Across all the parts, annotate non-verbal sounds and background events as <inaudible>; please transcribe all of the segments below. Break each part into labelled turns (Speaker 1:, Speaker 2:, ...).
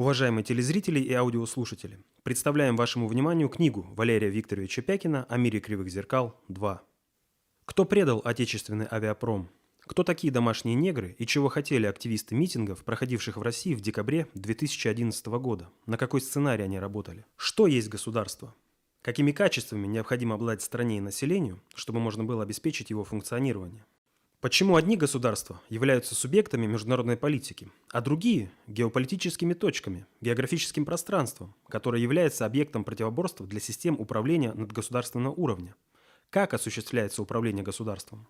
Speaker 1: Уважаемые телезрители и аудиослушатели, представляем вашему вниманию книгу Валерия Викторовича Пякина «О мире кривых зеркал 2». Кто предал отечественный авиапром? Кто такие домашние негры и чего хотели активисты митингов, проходивших в России в декабре 2011 года? На какой сценарий они работали? Что есть государство? Какими качествами необходимо обладать стране и населению, чтобы можно было обеспечить его функционирование? Почему одни государства являются субъектами международной политики, а другие – геополитическими точками, географическим пространством, которое является объектом противоборства для систем управления надгосударственного уровня? Как осуществляется управление государством?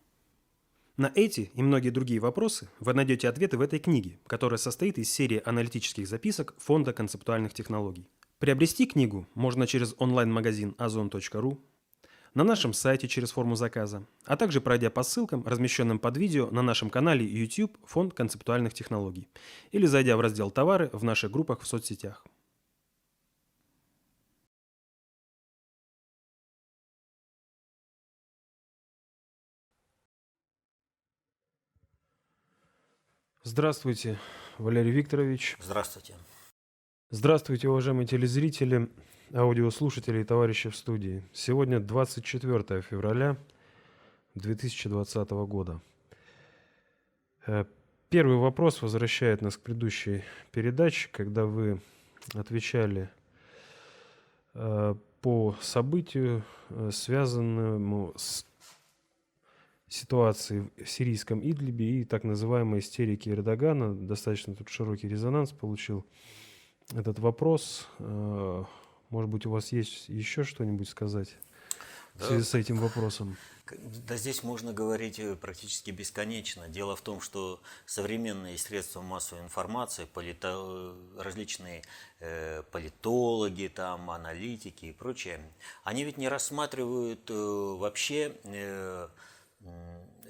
Speaker 1: На эти и многие другие вопросы вы найдете ответы в этой книге, которая состоит из серии аналитических записок Фонда концептуальных технологий. Приобрести книгу можно через онлайн-магазин ozon.ru, на нашем сайте через форму заказа, а также пройдя по ссылкам, размещенным под видео на нашем канале YouTube Фонд концептуальных технологий, или зайдя в раздел «Товары» в наших группах в соцсетях. Здравствуйте, Валерий Викторович.
Speaker 2: Здравствуйте.
Speaker 1: Здравствуйте, уважаемые телезрители аудиослушателей и товарищи в студии. Сегодня 24 февраля 2020 года. Э, первый вопрос возвращает нас к предыдущей передаче, когда вы отвечали э, по событию, э, связанному с ситуацией в сирийском Идлибе и так называемой истерики Эрдогана. Достаточно тут широкий резонанс получил этот вопрос. Может быть, у вас есть еще что-нибудь сказать да. в связи с этим вопросом?
Speaker 2: Да здесь можно говорить э, практически бесконечно. Дело в том, что современные средства массовой информации, полито... Э, различные э, политологи, там, аналитики и прочее, они ведь не рассматривают э, вообще э,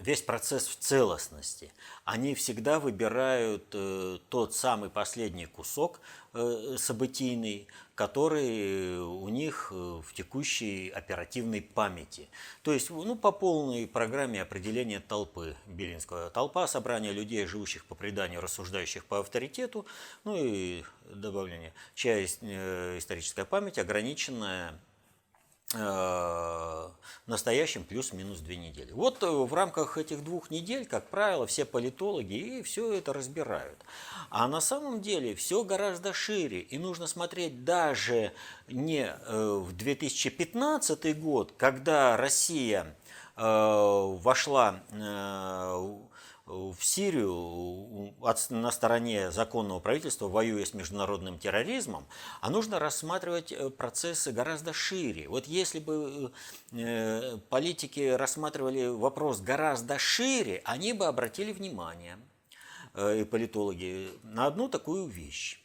Speaker 2: весь процесс в целостности. Они всегда выбирают э, тот самый последний кусок э, событийный, который у них э, в текущей оперативной памяти. То есть ну, по полной программе определения толпы Белинского. Толпа – собрание людей, живущих по преданию, рассуждающих по авторитету, ну и добавление, чья историческая память ограниченная Э, настоящим плюс-минус две недели. Вот э, в рамках этих двух недель, как правило, все политологи и все это разбирают. А на самом деле все гораздо шире. И нужно смотреть даже не э, в 2015 год, когда Россия вошла в Сирию на стороне законного правительства, воюя с международным терроризмом, а нужно рассматривать э, процессы гораздо шире. Вот если бы э, политики рассматривали вопрос гораздо шире, они бы обратили внимание, э, и политологи, на одну такую вещь,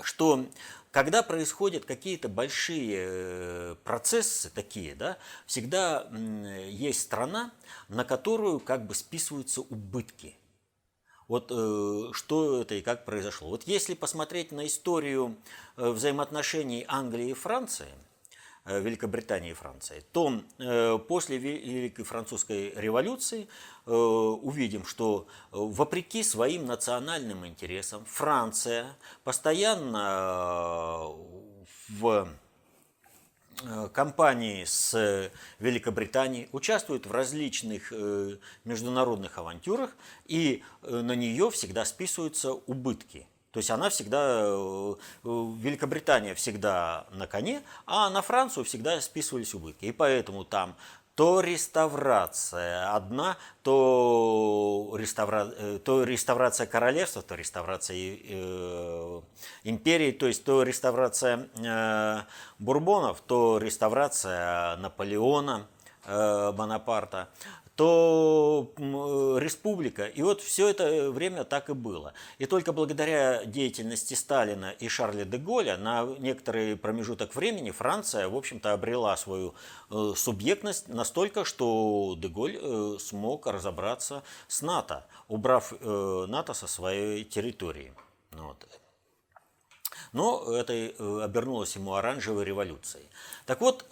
Speaker 2: что когда происходят какие-то большие э, процессы такие, да, всегда есть страна, на которую как бы списываются убытки. Вот э, что это и как произошло. Вот если посмотреть на историю э, взаимоотношений Англии и Франции – Великобритании и Франции, то э, после Великой Французской революции э, увидим, что вопреки своим национальным интересам Франция постоянно в компании с Великобританией участвует в различных международных авантюрах, и на нее всегда списываются убытки – то есть она всегда, э, Великобритания всегда на коне, а на Францию всегда списывались убытки. И поэтому там то реставрация одна, то, реставра... Э, то реставрация королевства, то реставрация э, империи, то есть то реставрация э, бурбонов, то реставрация Наполеона, э, Бонапарта, то республика. И вот все это время так и было. И только благодаря деятельности Сталина и Шарля де Голля на некоторый промежуток времени Франция, в общем-то, обрела свою э, субъектность настолько, что де Голь э, смог разобраться с НАТО, убрав э, НАТО со своей территории. Вот. Но это обернулось ему оранжевой революцией. Так вот,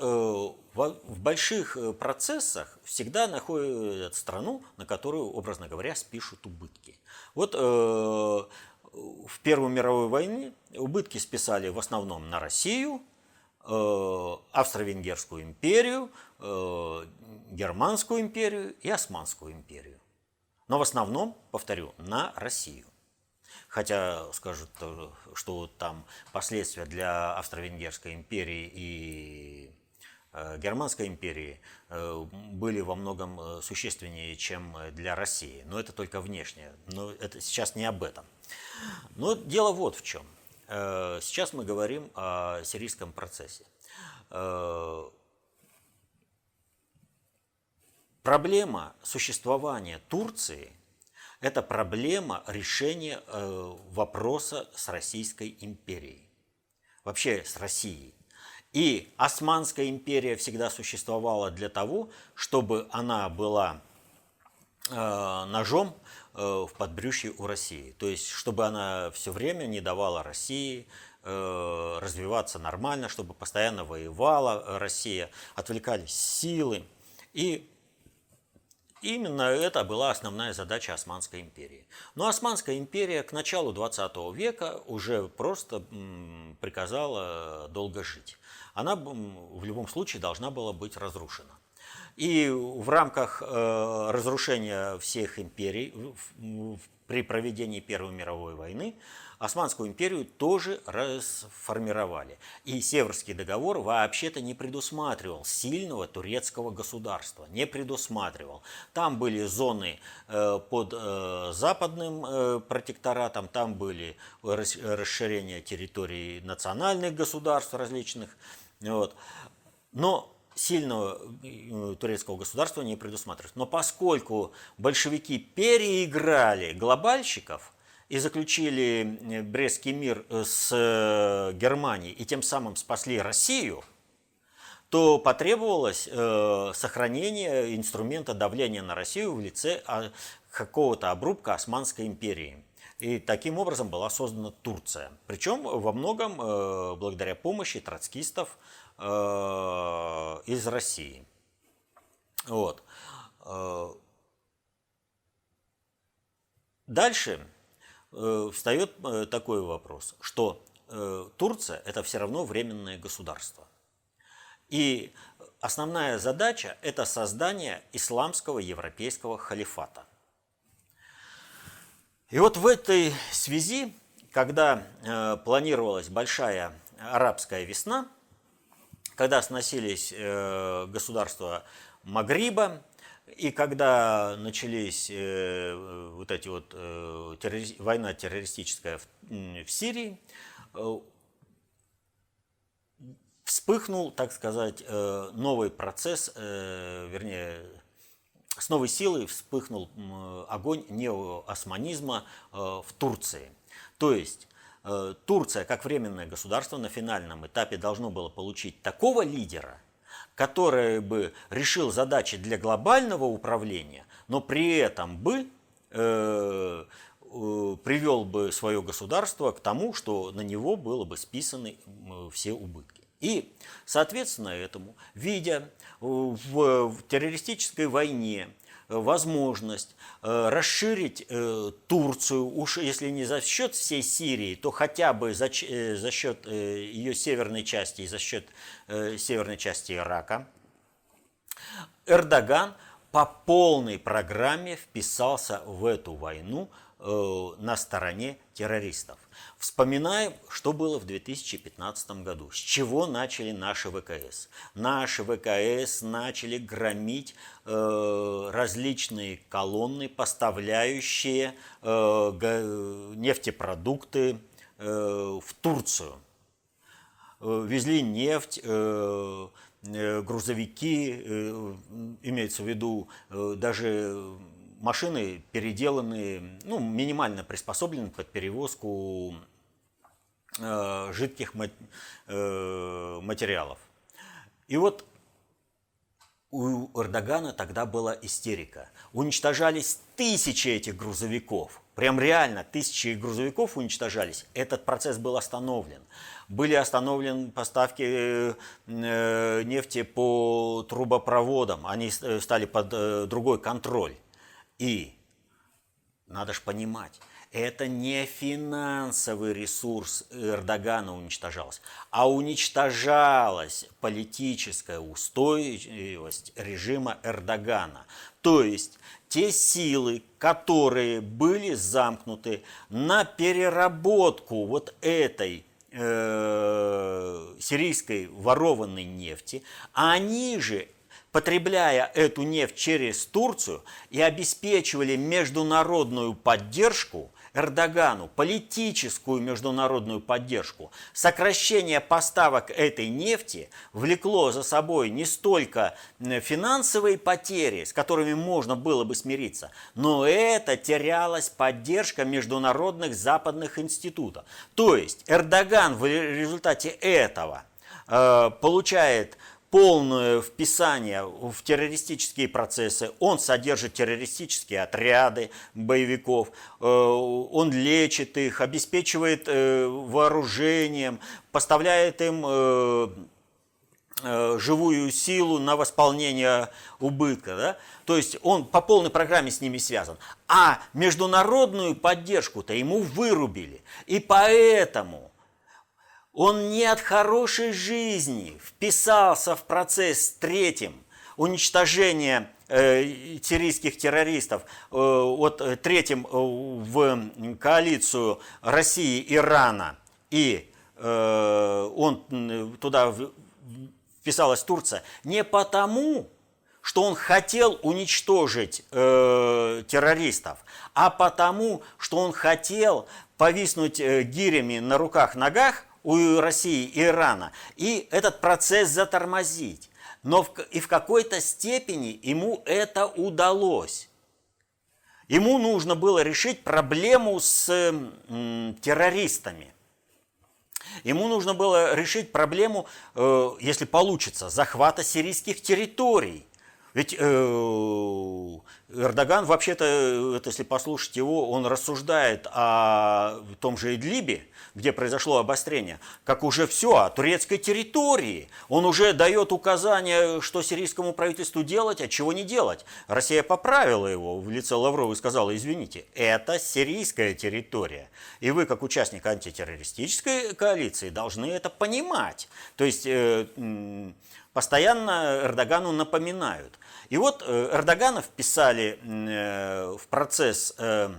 Speaker 2: в больших э, процессах всегда находят страну, на которую, образно говоря, спишут убытки. Вот э, в Первую мировую войну убытки списали в основном на Россию, э, Австро-Венгерскую империю, э, Германскую империю и Османскую империю. Но в основном, повторю, на Россию. Хотя скажут, что там последствия для Австро-Венгерской империи и Э, Германской империи э, были во многом э, существеннее, чем для России. Но это только внешнее. Но это сейчас не об этом. Но дело вот в чем. Сейчас мы говорим о сирийском процессе. Проблема существования Турции – это проблема решения вопроса с Российской империей. Вообще с Россией. И Османская империя всегда существовала для того, чтобы она была э, ножом э, в подбрюшье у России. То есть, чтобы она все время не давала России э, развиваться нормально, чтобы постоянно воевала Россия, отвлекались силы. И Именно это была основная задача Османской империи. Но Османская империя к началу 20 века уже просто приказала долго жить она в любом случае должна была быть разрушена. И в рамках э, разрушения всех империй при проведении Первой мировой войны Османскую империю тоже расформировали. И Северский договор вообще-то не предусматривал сильного турецкого государства, не предусматривал. Там были зоны э, под э, западным протекторатом, там были расширения территорий национальных государств различных, вот. Но сильного э, турецкого государства не предусматривается. Но поскольку большевики переиграли глобальщиков и заключили э, Брестский мир э, с Германией и тем самым спасли Россию, то потребовалось сохранение инструмента давления на Россию в лице а, какого-то обрубка Османской империи. И таким образом была создана Турция. Причем во многом благодаря помощи троцкистов из России. Вот. Э, дальше встает такой вопрос, что Турция это все равно временное государство. И основная задача это создание исламского европейского халифата – и вот в этой связи, когда э, планировалась большая арабская весна, когда сносились э, государства Магриба, и когда начались э, вот эти вот э, война террористическая в, в Сирии, вспыхнул, так сказать, новый процесс, вернее, с новой силой вспыхнул огонь неоосманизма в Турции. То есть Турция, как временное государство, на финальном этапе должно было получить такого лидера, который бы решил задачи для глобального управления, но при этом бы э, э, привел бы свое государство к тому, что на него было бы списаны все убытки. И, соответственно, этому, видя в террористической войне возможность э, расширить э, Турцию, уж если не за счет всей Сирии, то хотя бы за, э, за счет ее северной части и за счет северной части Ирака, Эрдоган по полной программе вписался в эту войну на стороне террористов. Вспоминаем, что было в 2015 году, с чего начали наши ВКС. Наши ВКС начали громить э, различные колонны, поставляющие э, нефтепродукты э, в Турцию. Э, везли нефть, э, э грузовики, э, имеется в виду э, даже машины переделанные, ну, минимально приспособлены под перевозку э, жидких э, материалов. И вот у Эрдогана тогда была истерика. Уничтожались тысячи этих грузовиков. Прям реально тысячи грузовиков уничтожались. Этот процесс был остановлен. Были остановлены поставки э, нефти по трубопроводам. Они стали под другой контроль. И надо же понимать, это не финансовый ресурс Эрдогана уничтожался, а уничтожалась политическая устойчивость режима Эрдогана. То есть те силы, которые были замкнуты на переработку вот этой э, сирийской ворованной нефти, они же потребляя эту нефть через Турцию и обеспечивали международную поддержку Эрдогану, политическую международную поддержку. Сокращение поставок этой нефти влекло за собой не столько финансовые потери, с которыми можно было бы смириться, но это терялась поддержка международных западных институтов. То есть Эрдоган в результате этого э, получает полное вписание в террористические процессы. Он содержит террористические отряды боевиков, э, он лечит их, обеспечивает э, вооружением, поставляет им э, живую силу на восполнение убытка. Да? То есть он по полной программе с ними связан. А международную поддержку-то ему вырубили. И поэтому он не от хорошей жизни вписался в процесс третьим. Уничтожения э, сирийских террористов, э, вот э, третьим в коалицию России, Ирана, и он туда вписалась Турция, не потому, что он хотел уничтожить э, террористов, а потому, что он хотел повиснуть э, гирями на руках-ногах у России и Ирана, и этот процесс затормозить. Но в, и в какой-то степени ему это удалось. Ему нужно было решить проблему с м, террористами. Ему нужно было решить проблему, э, если получится, захвата сирийских территорий. Ведь э, Эрдоган, вообще-то, если послушать его, он рассуждает о том же Идлибе, где произошло обострение, как уже все, о турецкой территории. Он уже дает указания, что сирийскому правительству делать, а чего не делать. Россия поправила его в лице Лаврова и сказала, извините, это сирийская территория. И вы, как участник антитеррористической коалиции, должны это понимать. То есть э, постоянно Эрдогану напоминают. И вот э, Эрдогана вписали э, в процесс э,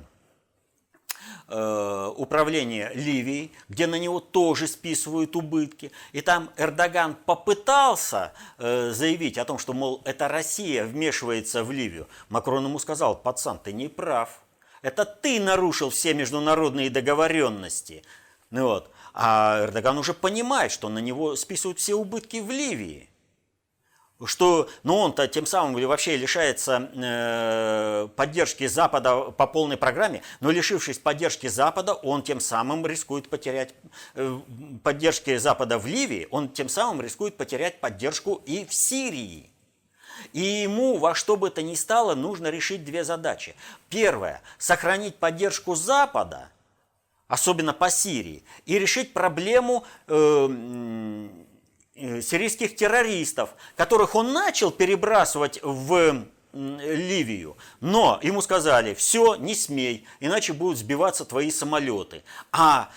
Speaker 2: управления Ливией, где на него тоже списывают убытки. И там Эрдоган попытался заявить о том, что, мол, это Россия вмешивается в Ливию. Макрон ему сказал, пацан, ты не прав. Это ты нарушил все международные договоренности. Ну вот. А Эрдоган уже понимает, что на него списывают все убытки в Ливии что ну он-то тем самым вообще лишается э, поддержки Запада по полной программе, но лишившись поддержки Запада, он тем самым рискует потерять э, поддержки Запада в Ливии, он тем самым рискует потерять поддержку и в Сирии. И ему во что бы то ни стало нужно решить две задачи. Первое – сохранить поддержку Запада, особенно по Сирии, и решить проблему Э, сирийских террористов, которых он начал перебрасывать в Ливию. Но ему сказали, все, не смей, иначе будут сбиваться твои самолеты. А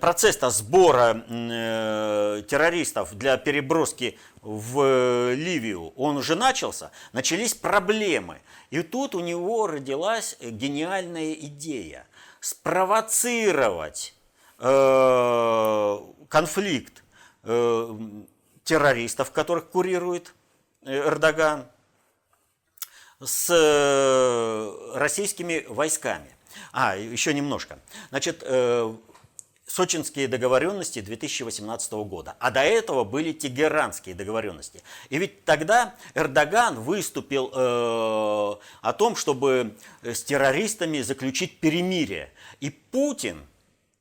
Speaker 2: процесс-то сбора э, террористов для переброски в Ливию, он уже начался, начались проблемы. И тут у него родилась гениальная идея спровоцировать э, конфликт террористов, которых курирует э, Эрдоган, с э, российскими войсками. А, еще немножко. Значит, э, Сочинские договоренности 2018 года. А до этого были тегеранские договоренности. И ведь тогда Эрдоган выступил о том, чтобы с террористами заключить перемирие. И Путин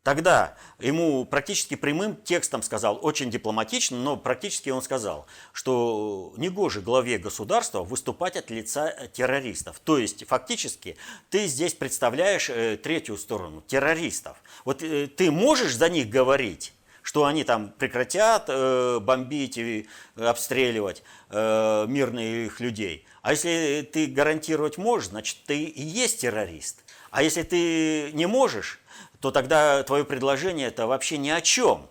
Speaker 2: Тогда ему практически прямым текстом сказал, очень дипломатично, но практически он сказал, что негоже главе государства выступать от лица террористов. То есть фактически ты здесь представляешь э, третью сторону, террористов. Вот э, ты можешь за них говорить, что они там прекратят э, бомбить и обстреливать э, мирных людей. А если ты гарантировать можешь, значит ты и есть террорист. А если ты не можешь, то тогда твое предложение это вообще ни о чем.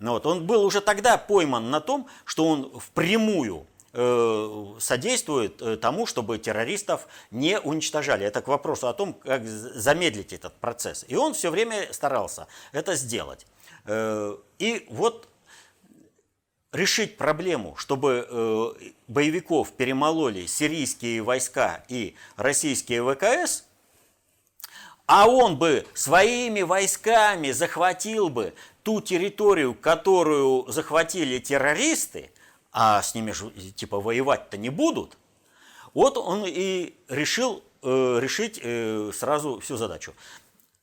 Speaker 2: Ну вот, он был уже тогда пойман на том, что он впрямую э, содействует э, тому, чтобы террористов не уничтожали. Это к вопросу о том, как замедлить этот процесс. И он все время старался это сделать. Э, и вот решить проблему, чтобы боевиков перемололи сирийские войска и российские ВКС, а он бы своими войсками захватил бы ту территорию, которую захватили террористы, а с ними же типа воевать-то не будут, вот он и решил э, решить э, сразу всю задачу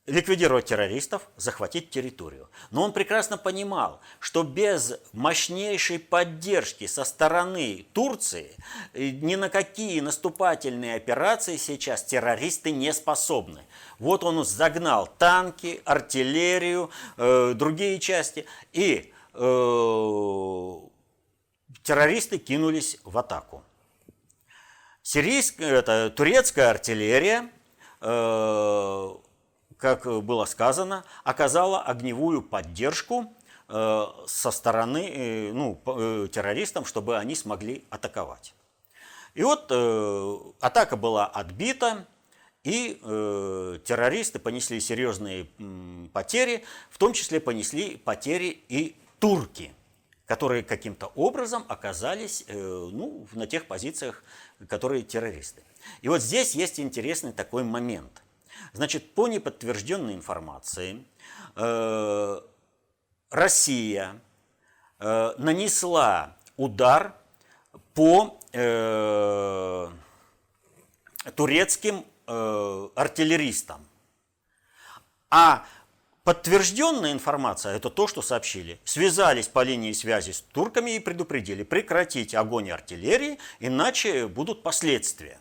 Speaker 2: ликвидировать террористов, захватить территорию. Но он прекрасно понимал, что без мощнейшей поддержки со стороны Турции э, ни на какие наступательные операции сейчас террористы не способны. Вот он загнал танки, артиллерию, э, другие части, и э, террористы кинулись в атаку. Сирийская, это турецкая артиллерия э, как было сказано, оказала огневую поддержку э, со стороны э, ну, э, террористам, чтобы они смогли атаковать. И вот атака была отбита, и террористы понесли серьезные потери, в том числе понесли потери и турки, которые каким-то образом оказались ну, на тех позициях, которые террористы. И вот здесь есть интересный такой момент. Значит, по неподтвержденной информации, э, Россия э, нанесла удар по э, турецким артиллеристам. А подтвержденная информация, это то, что сообщили, связались по линии связи с турками и предупредили прекратить огонь артиллерии, иначе будут последствия.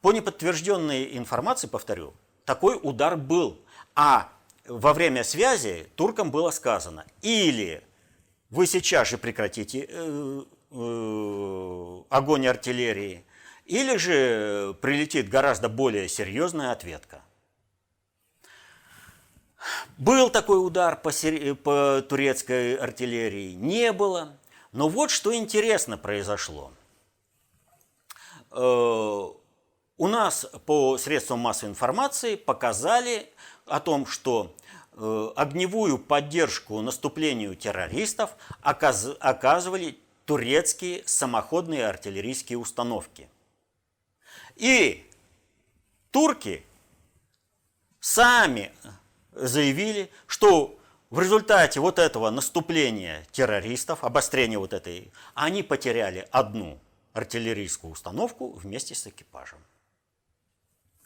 Speaker 2: По неподтвержденной информации, повторю, такой удар был. А во время связи туркам было сказано, или вы сейчас же прекратите э, э, огонь артиллерии, или же прилетит гораздо более серьезная ответка. Был такой удар по, по турецкой артиллерии? Не было. Но вот что интересно произошло. Э, у нас по средствам массовой информации показали о том, что э, огневую поддержку наступлению террористов оказывали турецкие самоходные артиллерийские установки. И турки сами заявили, что в результате вот этого наступления террористов, обострения вот этой, они потеряли одну артиллерийскую установку вместе с экипажем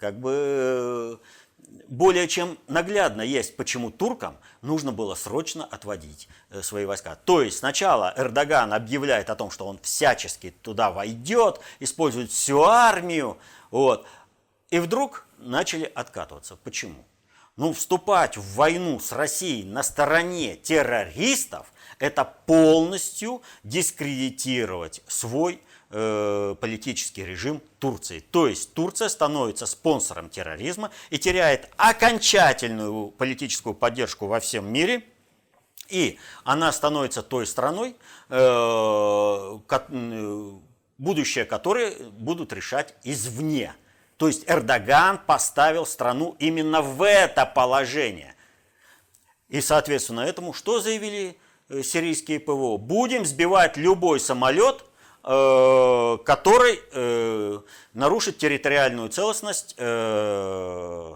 Speaker 2: как бы более чем наглядно есть, почему туркам нужно было срочно отводить э, свои войска. То есть сначала Эрдоган объявляет о том, что он всячески туда войдет, использует всю армию, вот, и вдруг начали откатываться. Почему? Ну, вступать в войну с Россией на стороне террористов – это полностью дискредитировать свой э, политический режим Турции. То есть Турция становится спонсором терроризма и теряет окончательную политическую поддержку во всем мире. И она становится той страной, э, э, будущее которой будут решать извне. То есть Эрдоган поставил страну именно в это положение. И, соответственно, этому что заявили сирийские ПВО? Будем сбивать любой самолет, который э, нарушит территориальную целостность э,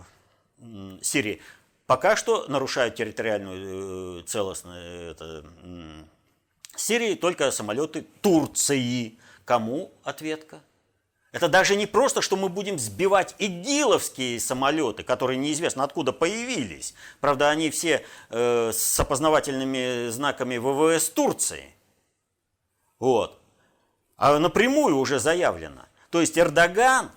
Speaker 2: Сирии. Пока что нарушают территориальную целостность Сирии только самолеты Турции. Кому ответка? Это даже не просто, что мы будем сбивать игиловские самолеты, которые неизвестно откуда появились. Правда, они все э, с опознавательными знаками ВВС Турции. Вот а напрямую уже заявлено. То есть Эрдоган,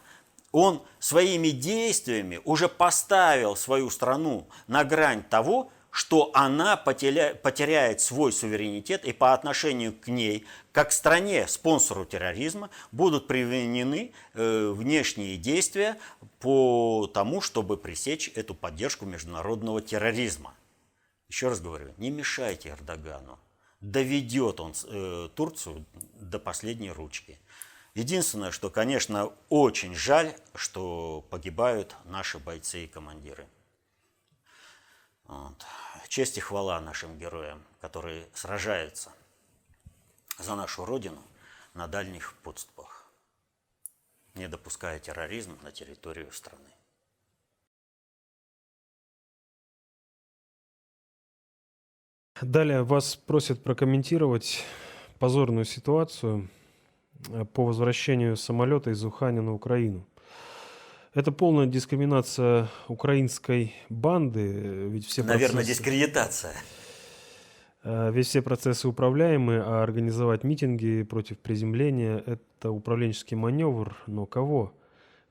Speaker 2: он своими действиями уже поставил свою страну на грань того, что она потеряет свой суверенитет и по отношению к ней, как к стране, спонсору терроризма, будут применены э, внешние действия по тому, чтобы пресечь эту поддержку международного терроризма. Еще раз говорю, не мешайте Эрдогану. Доведет он э, Турцию до последней ручки. Единственное, что, конечно, очень жаль, что погибают наши бойцы и командиры. Вот. Честь и хвала нашим героям, которые сражаются за нашу Родину на дальних подступах, не допуская терроризм на территорию страны.
Speaker 1: Далее вас просят прокомментировать позорную ситуацию э, по возвращению самолета из Уханя на Украину. Это полная дискриминация украинской банды, ведь все
Speaker 2: Наверное, процессы... дискредитация.
Speaker 1: Э, ведь все процессы управляемы, а организовать митинги против приземления – это управленческий маневр. Но кого?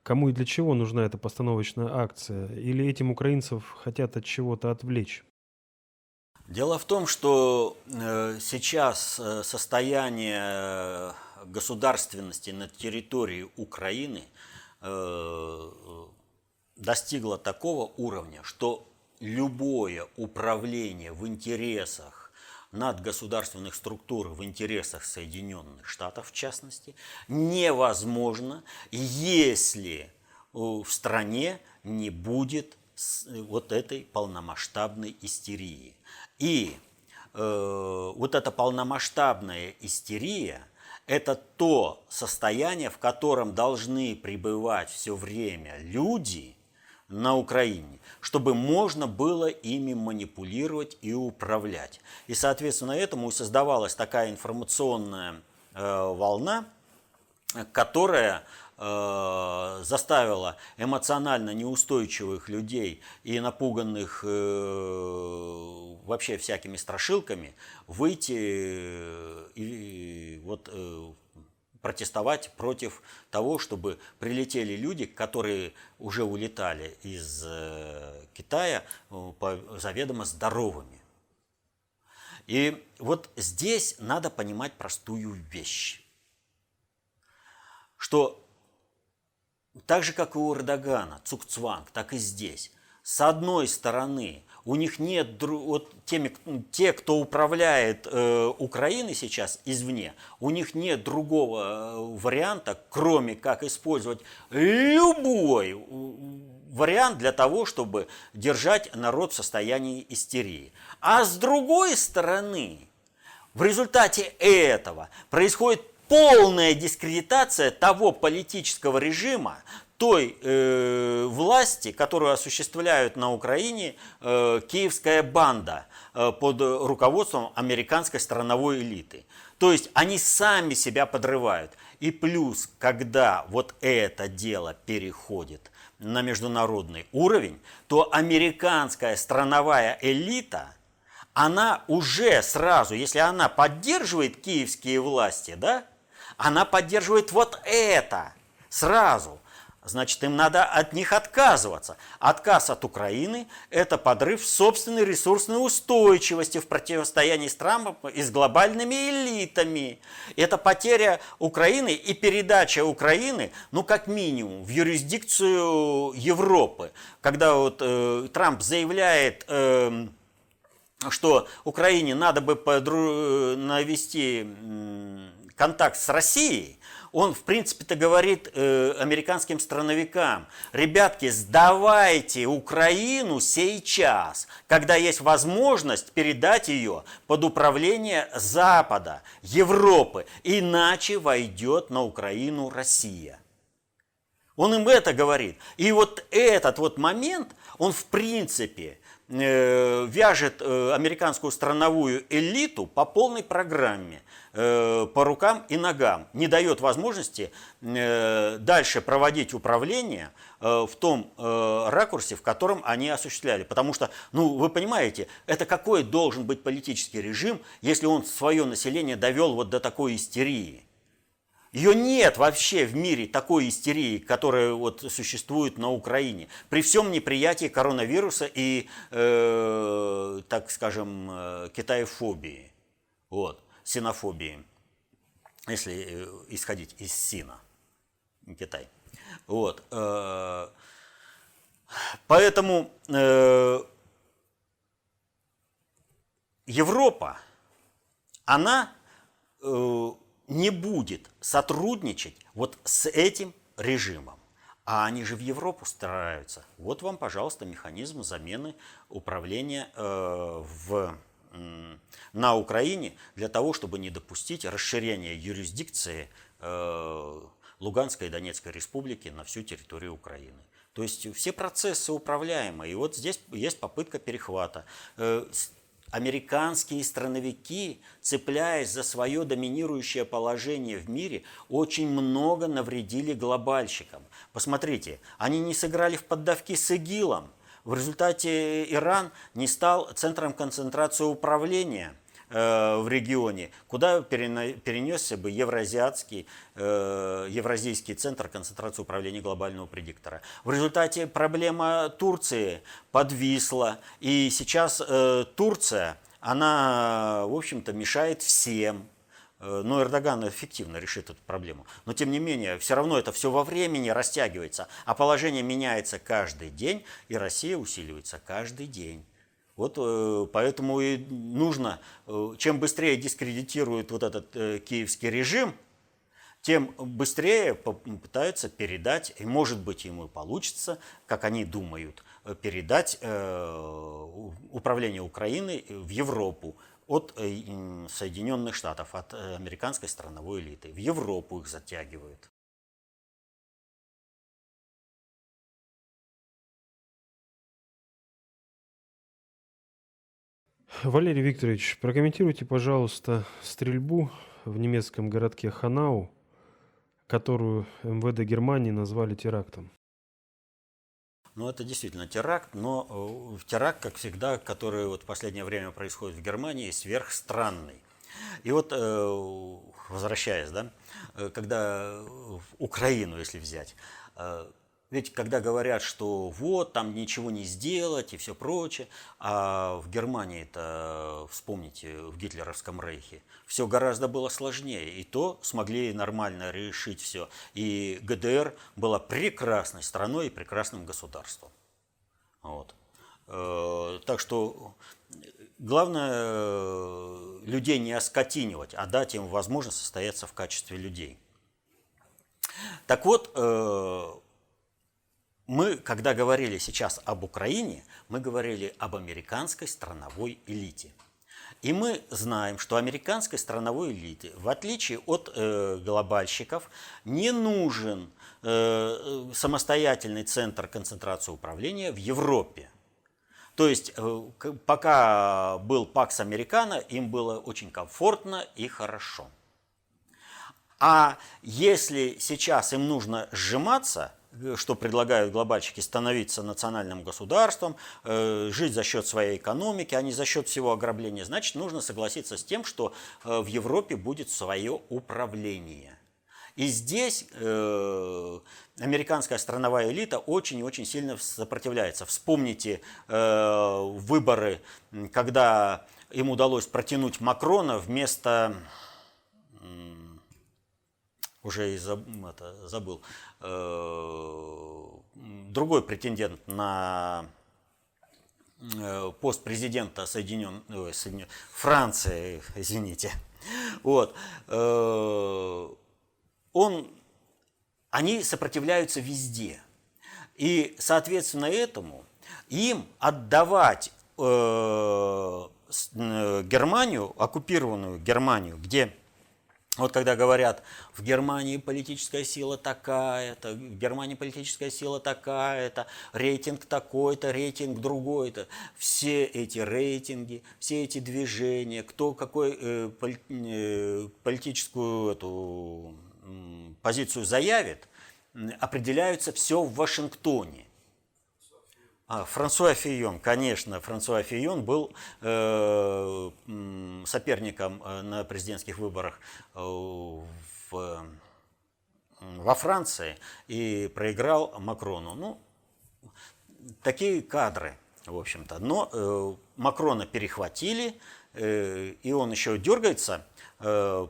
Speaker 1: Кому и для чего нужна эта постановочная акция? Или этим украинцев хотят от чего-то отвлечь?
Speaker 2: Дело в том, что э, сейчас э, состояние государственности на территории Украины – Э, достигла такого уровня, что любое управление в интересах надгосударственных структур, в интересах Соединенных Штатов в частности, невозможно, если в стране не будет вот этой полномасштабной истерии. И э, вот эта полномасштабная истерия – это то состояние, в котором должны пребывать все время люди на Украине, чтобы можно было ими манипулировать и управлять. И, соответственно, этому и создавалась такая информационная э, волна, которая э, заставила эмоционально неустойчивых людей и напуганных э, вообще всякими страшилками выйти э, и вот протестовать против того, чтобы прилетели люди, которые уже улетали из Китая заведомо здоровыми. И вот здесь надо понимать простую вещь, что так же, как и у Эрдогана, Цукцванг, так и здесь, с одной стороны, у них нет, вот теми, те, кто управляет э, Украиной сейчас извне, у них нет другого э, варианта, кроме как использовать любой вариант для того, чтобы держать народ в состоянии истерии. А с другой стороны, в результате этого происходит полная дискредитация того политического режима, той э, власти, которую осуществляют на Украине э, киевская банда э, под руководством американской страновой элиты. То есть они сами себя подрывают. И плюс, когда вот это дело переходит на международный уровень, то американская страновая элита, она уже сразу, если она поддерживает киевские власти, да, она поддерживает вот это сразу – значит, им надо от них отказываться. Отказ от Украины – это подрыв собственной ресурсной устойчивости в противостоянии с Трампом и с глобальными элитами. Это потеря Украины и передача Украины, ну, как минимум, в юрисдикцию Европы. Когда вот э, Трамп заявляет... Э, что Украине надо бы подру... навести контакт с Россией, он, в принципе-то, говорит э, американским страновикам, ребятки, сдавайте Украину сейчас, когда есть возможность передать ее под управление Запада, Европы, иначе войдет на Украину Россия. Он им это говорит. И вот этот вот момент, он в принципе э, вяжет э, американскую страновую элиту по полной программе. Э, по рукам и ногам, не дает возможности э, дальше проводить управление э, в том ракурсе, в котором они осуществляли. Потому что, ну, вы понимаете, это какой должен быть политический режим, если он свое население довел вот до такой истерии? Ее нет вообще в мире такой истерии, которая вот существует на Украине. При всем неприятии коронавируса и, э, так скажем, китаефобии, вот, синофобии, если э, исходить из сина, Китай. Вот, э, поэтому э, Европа, она не будет сотрудничать вот с этим режимом. А они же в Европу стараются. Вот вам, пожалуйста, механизм замены управления в, на Украине для того, чтобы не допустить расширения юрисдикции э, Луганской и Донецкой республики на всю территорию Украины. То есть все процессы управляемы. И вот здесь есть попытка перехвата. Э, Американские страновики, цепляясь за свое доминирующее положение в мире, очень много навредили глобальщикам. Посмотрите, они не сыграли в поддавки с ИГИЛом. В результате Иран не стал центром концентрации управления – Э, в регионе, куда перенесся бы Евразиатский, э, Евразийский центр концентрации управления глобального предиктора. В результате проблема Турции подвисла, и сейчас э, Турция, она, в общем-то, мешает всем, но Эрдоган эффективно решит эту проблему. Но тем не менее, все равно это все во времени растягивается, а положение меняется каждый день, и Россия усиливается каждый день. Вот э, поэтому и нужно, э, чем быстрее дискредитируют вот этот э, киевский режим, тем быстрее пытаются передать, и может быть ему и получится, как они думают, передать управление Украиной в Европу от Соединенных Штатов, от американской страновой элиты. В Европу их затягивают.
Speaker 1: Валерий Викторович, прокомментируйте, пожалуйста, стрельбу в немецком городке Ханау, которую МВД Германии назвали терактом.
Speaker 2: Ну, это действительно теракт, но э, теракт, как всегда, который вот в последнее время происходит в Германии, сверхстранный. И вот, э, возвращаясь, да, э, когда в Украину, если взять, ведь когда говорят, что вот, там ничего не сделать и все прочее, а в Германии это, вспомните, в гитлеровском рейхе, все гораздо было сложнее. И то смогли нормально решить все. И ГДР была прекрасной страной и прекрасным государством. Вот. Э, так что главное э, людей не оскотинивать, а дать им возможность состояться в качестве людей. Так вот, э, мы, когда говорили сейчас об Украине, мы говорили об американской страновой элите. И мы знаем, что американской страновой элите, в отличие от э, глобальщиков, не нужен э, самостоятельный центр концентрации управления в Европе. То есть, э, пока был Пакс Американо, им было очень комфортно и хорошо. А если сейчас им нужно сжиматься, что предлагают глобальщики, становиться национальным государством, э, жить за счет своей экономики, а не за счет всего ограбления, значит, нужно согласиться с тем, что э, в Европе будет свое управление. И здесь э, американская страновая элита очень и очень сильно сопротивляется. Вспомните э, выборы, когда им удалось протянуть Макрона вместо уже и забыл, э, другой претендент на э, пост президента Соединен... Соединен... Франции, извините. Вот. Э, он... Они сопротивляются везде. И, соответственно, этому им отдавать Германию, оккупированную Германию, где вот когда говорят, в Германии политическая сила такая-то, в Германии политическая сила такая-то, рейтинг такой-то, рейтинг другой-то, все эти рейтинги, все эти движения, кто какой э, поли, э, политическую эту э, позицию заявит, определяются все в Вашингтоне. А, Франсуа Фийон, конечно, Франсуа Фийон был э, соперником э, на президентских выборах э, в во Франции и проиграл Макрону. Ну, такие кадры, в общем-то. Но э, Макрона перехватили, э, и он еще дергается э,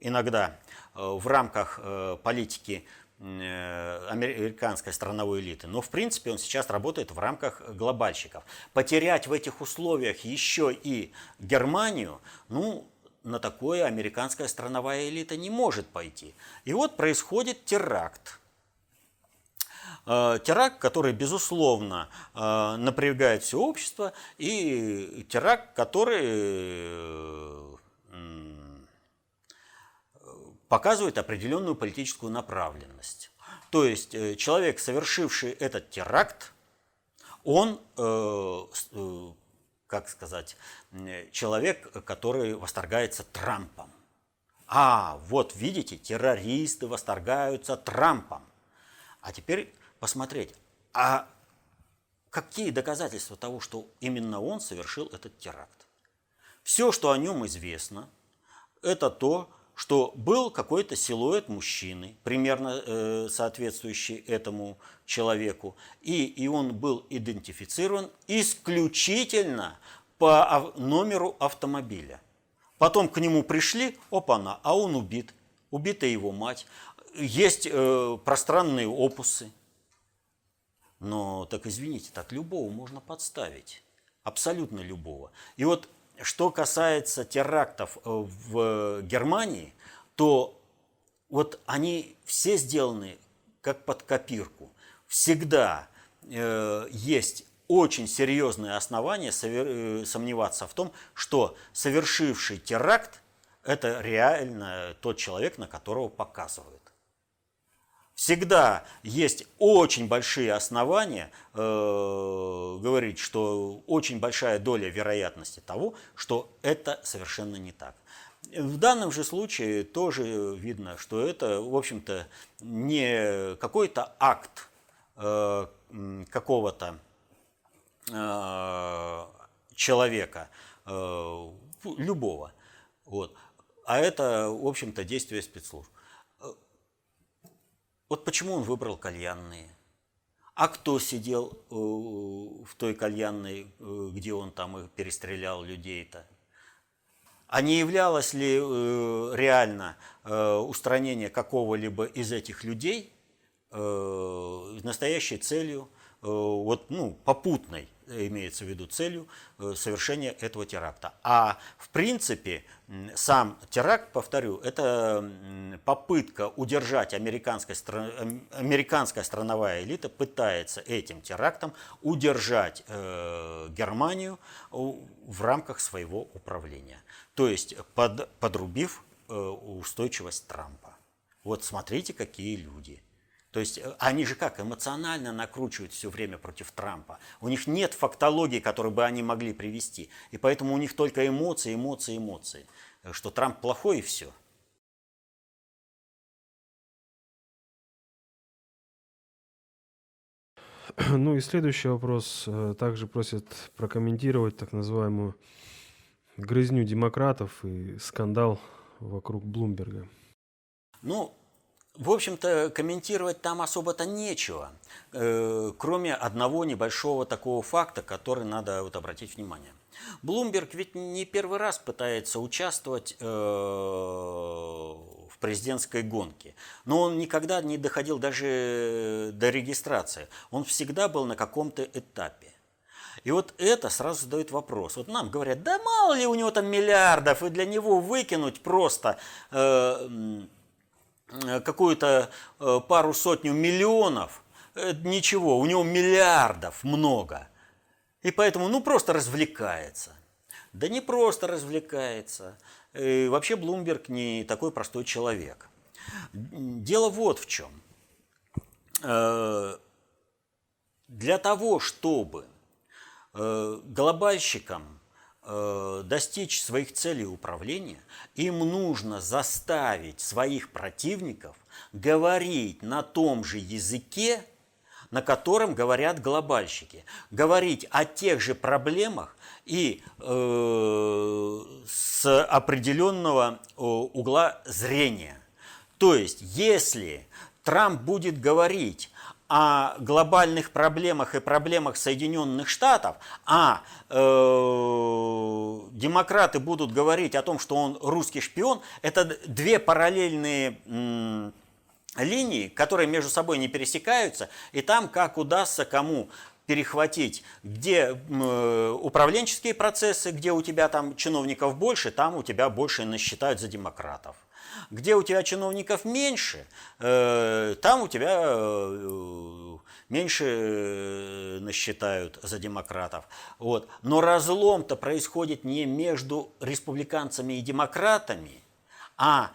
Speaker 2: иногда э, в рамках политики американской страновой элиты. Но, в принципе, он сейчас работает в рамках глобальщиков. Потерять в этих условиях еще и Германию, ну, на такое американская страновая элита не может пойти. И вот происходит теракт. Э, теракт, который, безусловно, э, напрягает все общество, и теракт, который э, показывает определенную политическую направленность. То есть человек, совершивший этот теракт, он как сказать, человек, который восторгается Трампом. А, вот видите, террористы восторгаются Трампом. А теперь посмотреть, а какие доказательства того, что именно он совершил этот теракт? Все, что о нем известно, это то, что был какой-то силуэт мужчины, примерно э, соответствующий этому человеку, и, и он был идентифицирован исключительно по номеру автомобиля. Потом к нему пришли, опа-на, а он убит, убита его мать. Есть э, пространные опусы. Но так извините, так любого можно подставить. Абсолютно любого. И вот что касается терактов э, в Германии, то вот они все сделаны как под копирку. Всегда э, есть очень серьезные основания э, сомневаться в том, что совершивший теракт – это реально тот человек, на которого показывают. Всегда есть очень большие основания э, говорить, что очень большая доля вероятности того, что это совершенно не так. В данном же случае тоже видно, что это, в общем-то, не какой-то акт э, какого-то э, человека, э, любого, вот, а это, в общем-то, действие спецслужб. Вот почему он выбрал кальянные? А кто сидел э, в той кальянной, э, где он там перестрелял людей-то? А не являлось ли э, реально устранение какого-либо из этих людей настоящей целью, вот, ну, попутной имеется в виду целью э, совершения этого теракта. А в принципе сам теракт, повторю, это попытка удержать американская, американская страновая элита пытается этим терактом удержать э, Германию в рамках своего управления. То есть под, подрубив э, устойчивость Трампа. Вот смотрите, какие люди. То есть э, они же как, эмоционально накручивают все время против Трампа. У них нет фактологии, которую бы они могли привести. И поэтому у них только эмоции, эмоции, эмоции. Э, что Трамп плохой и все. <clears throat>
Speaker 1: Ну и следующий вопрос. Э, также просят прокомментировать так называемую грызню демократов и скандал вокруг Блумберга.
Speaker 2: Ну, в общем-то, комментировать там особо-то нечего, э, кроме одного небольшого такого факта, который надо вот обратить внимание. Блумберг ведь не первый раз пытается участвовать э, в президентской гонке, но он никогда не доходил даже до регистрации. Он всегда был на каком-то этапе. И вот это сразу задает вопрос. Вот нам говорят, да мало ли у него там миллиардов, и для него выкинуть просто э, какую-то э, пару сотню миллионов, ничего, у него миллиардов много. И поэтому, ну, просто развлекается. Да не просто развлекается. И вообще Блумберг не такой простой человек. Дело вот в чем. Э, для того, чтобы глобальщикам Э, достичь своих целей управления, им нужно заставить своих противников говорить на том же языке, на котором говорят глобальщики, говорить о тех же проблемах и э, с определенного э, угла зрения. То есть, если Трамп будет говорить о глобальных проблемах и проблемах Соединенных Штатов, а э, демократы будут говорить о том, что он русский шпион, это две параллельные м, линии, которые между собой не пересекаются, и там как удастся кому перехватить, где э, управленческие процессы, где у тебя там чиновников больше, там у тебя больше насчитают за демократов. Где у тебя чиновников меньше, э, там у тебя э, меньше э, насчитают за демократов. Вот. Но разлом-то происходит не между республиканцами и демократами, а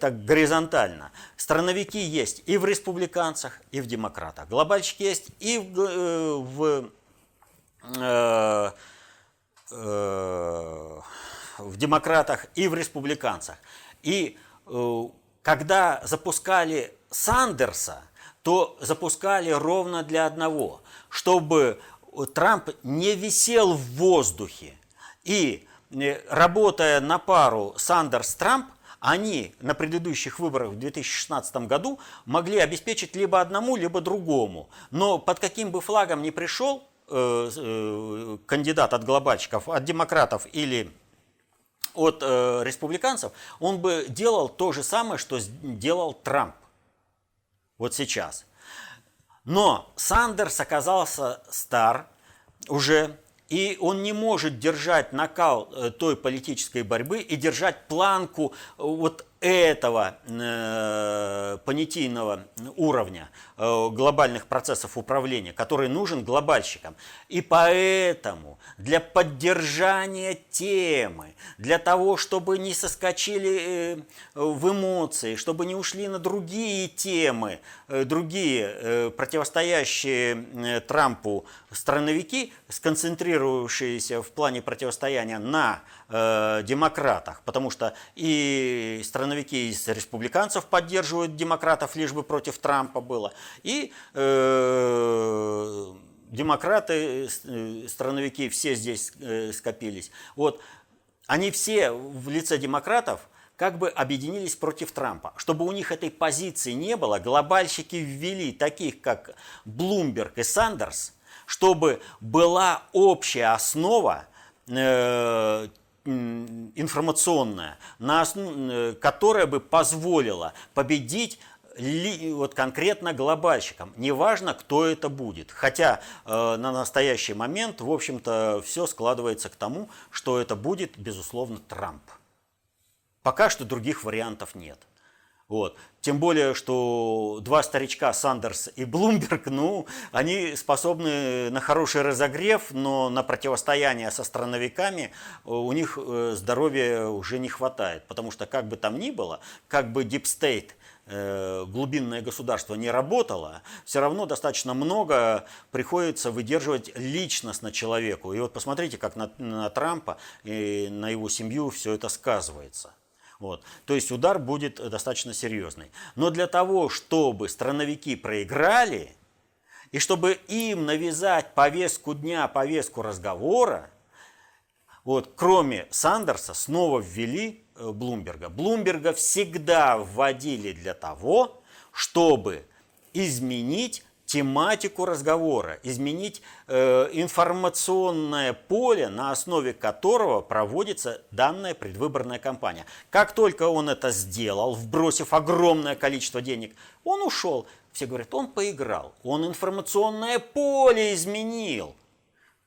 Speaker 2: так горизонтально. Страновики есть и в республиканцах, и в демократах. Глобальщики есть и в, в, в демократах, и в республиканцах. И когда запускали Сандерса, то запускали ровно для одного, чтобы Трамп не висел в воздухе. И э, работая на пару Сандерс-Трамп, они на предыдущих выборах в 2016 году могли обеспечить либо одному, либо другому. Но под каким бы флагом ни пришел э, э, кандидат от глобальщиков, от демократов или от э, республиканцев, он бы делал то же самое, что делал Трамп вот сейчас. Но Сандерс оказался стар уже, и он не может держать накал э, той политической борьбы и держать планку э, вот этого э, понятийного уровня э, глобальных процессов управления, который нужен глобальщикам. И поэтому для поддержания темы, для того, чтобы не соскочили э, в эмоции, чтобы не ушли на другие темы, э, другие э, противостоящие э, Трампу страновики, сконцентрировавшиеся в плане противостояния на э, демократах, потому что и страновики из республиканцев поддерживают демократов, лишь бы против Трампа было, и э, демократы, э, страновики все здесь э, скопились. Вот они все в лице демократов как бы объединились против Трампа. Чтобы у них этой позиции не было, глобальщики ввели таких, как Блумберг и Сандерс, чтобы была общая основа э, информационная, на основ... Э, которая бы позволила победить вот конкретно глобальщикам. Неважно, кто это будет. Хотя э, на настоящий момент, в общем-то, все складывается к тому, что это будет, безусловно, Трамп. Пока что других вариантов нет. Вот. Тем более, что два старичка, Сандерс и Блумберг, <laughs> ну, они способны на хороший разогрев, но на противостояние со страновиками э, у них э, здоровья уже не хватает. Потому что, как бы там ни было, как бы State э, глубинное государство не работало, все равно достаточно много приходится выдерживать личностно человеку. И вот посмотрите, как на, на Трампа и на его семью все это сказывается. Вот. То есть удар будет достаточно серьезный. Но для того, чтобы страновики проиграли, и чтобы им навязать повестку дня, повестку разговора, вот, кроме Сандерса, снова ввели э, Блумберга. Блумберга всегда вводили для того, чтобы изменить тематику разговора, изменить э, информационное поле, на основе которого проводится данная предвыборная кампания. Как только он это сделал, вбросив огромное количество денег, он ушел. Все говорят, он поиграл, он информационное поле изменил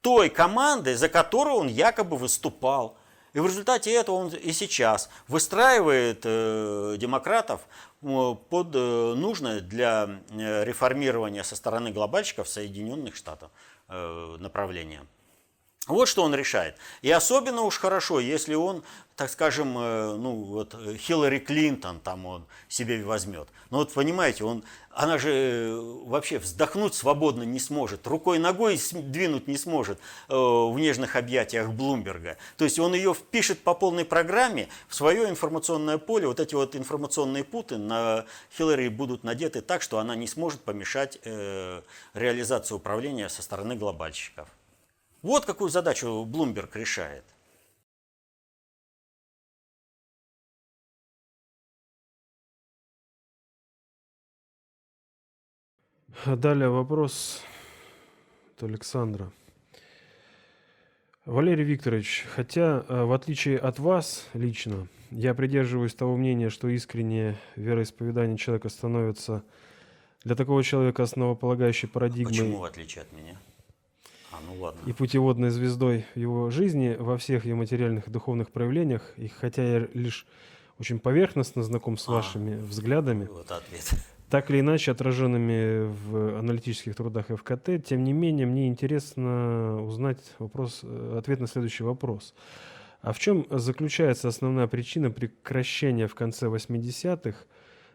Speaker 2: той команды, за которую он якобы выступал. И в результате этого он и сейчас выстраивает э, демократов э, под э, нужное для реформирования со стороны глобальщиков Соединенных Штатов направление. Вот что он решает. И особенно уж хорошо, если он, так скажем, э, ну вот Хиллари Клинтон там он себе возьмет. Но вот понимаете, он, она же э, вообще вздохнуть свободно не сможет, рукой ногой двинуть не сможет э, в нежных объятиях Блумберга. То есть он ее впишет по полной программе в свое информационное поле. Вот эти вот информационные путы на Хиллари будут надеты так, что она не сможет помешать реализации управления со стороны глобальщиков. Вот какую задачу Блумберг решает.
Speaker 1: А далее вопрос от Александра. Валерий Викторович, хотя э, в отличие от вас лично, я придерживаюсь того мнения, что искреннее вероисповедание человека становится для такого человека основополагающей а парадигмой.
Speaker 2: Почему в отличие от меня? Ну ладно.
Speaker 1: И путеводной звездой его жизни во всех ее материальных и духовных проявлениях. И хотя я лишь очень поверхностно знаком с а, вашими взглядами,
Speaker 2: вот ответ.
Speaker 1: так или иначе отраженными в аналитических трудах ФКТ, тем не менее мне интересно узнать вопрос, э, ответ на следующий вопрос. А в чем заключается основная причина прекращения в конце 80-х